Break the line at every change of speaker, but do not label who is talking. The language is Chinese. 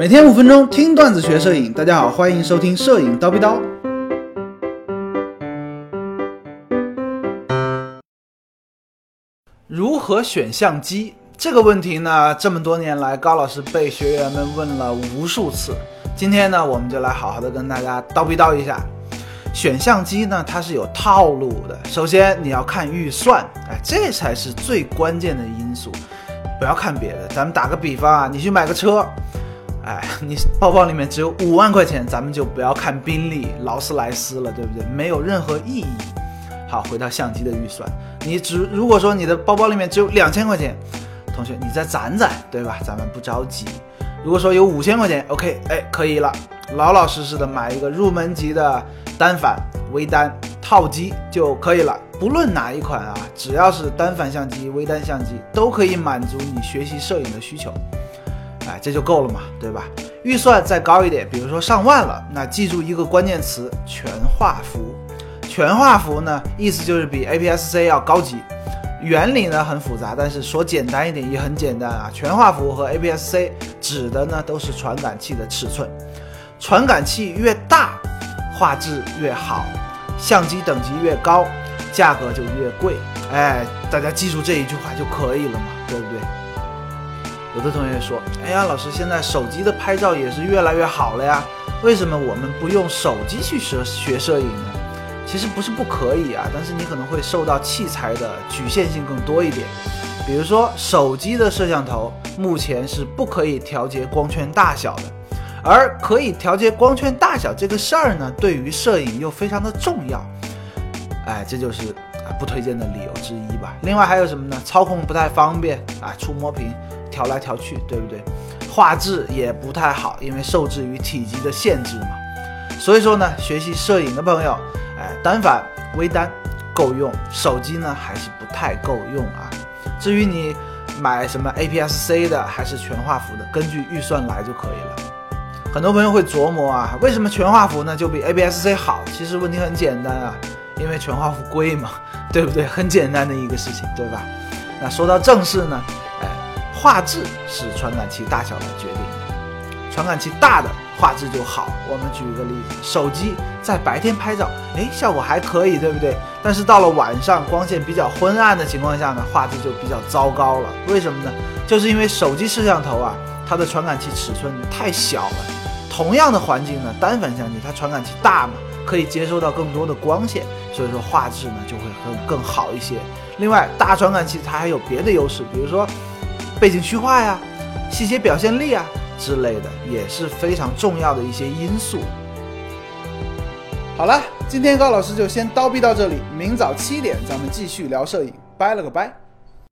每天五分钟听段子学摄影，大家好，欢迎收听摄影叨逼叨。如何选相机这个问题呢？这么多年来，高老师被学员们问了无数次。今天呢，我们就来好好的跟大家叨逼叨一下。选相机呢，它是有套路的。首先你要看预算，哎，这才是最关键的因素。不要看别的，咱们打个比方啊，你去买个车，哎，你包包里面只有五万块钱，咱们就不要看宾利、劳斯莱斯了，对不对？没有任何意义。好，回到相机的预算，你只如果说你的包包里面只有两千块钱，同学你再攒攒，对吧？咱们不着急。如果说有五千块钱，OK，哎，可以了，老老实实的买一个入门级的单反、微单套机就可以了。不论哪一款啊，只要是单反相机、微单相机，都可以满足你学习摄影的需求。这就够了嘛，对吧？预算再高一点，比如说上万了，那记住一个关键词：全画幅。全画幅呢，意思就是比 APS-C 要高级。原理呢很复杂，但是说简单一点也很简单啊。全画幅和 APS-C 指的呢都是传感器的尺寸，传感器越大，画质越好，相机等级越高。价格就越贵，哎，大家记住这一句话就可以了嘛，对不对？有的同学说，哎呀，老师，现在手机的拍照也是越来越好了呀，为什么我们不用手机去学学摄影呢？其实不是不可以啊，但是你可能会受到器材的局限性更多一点。比如说，手机的摄像头目前是不可以调节光圈大小的，而可以调节光圈大小这个事儿呢，对于摄影又非常的重要。哎，这就是啊不推荐的理由之一吧。另外还有什么呢？操控不太方便啊，触摸屏调来调去，对不对？画质也不太好，因为受制于体积的限制嘛。所以说呢，学习摄影的朋友，哎，单反、微单够用，手机呢还是不太够用啊。至于你买什么 APS-C 的还是全画幅的，根据预算来就可以了。很多朋友会琢磨啊，为什么全画幅呢就比 APS-C 好？其实问题很简单啊。因为全画幅贵嘛，对不对？很简单的一个事情，对吧？那说到正事呢，画质是传感器大小来决定的，传感器大的画质就好。我们举一个例子，手机在白天拍照，哎，效果还可以，对不对？但是到了晚上，光线比较昏暗的情况下呢，画质就比较糟糕了。为什么呢？就是因为手机摄像头啊，它的传感器尺寸太小了。同样的环境呢，单反相机它传感器大嘛。可以接收到更多的光线，所以说画质呢就会更更好一些。另外，大传感器它还有别的优势，比如说背景虚化呀、细节表现力啊之类的，也是非常重要的一些因素。好了，今天高老师就先叨逼到这里，明早七点咱们继续聊摄影，拜了个拜。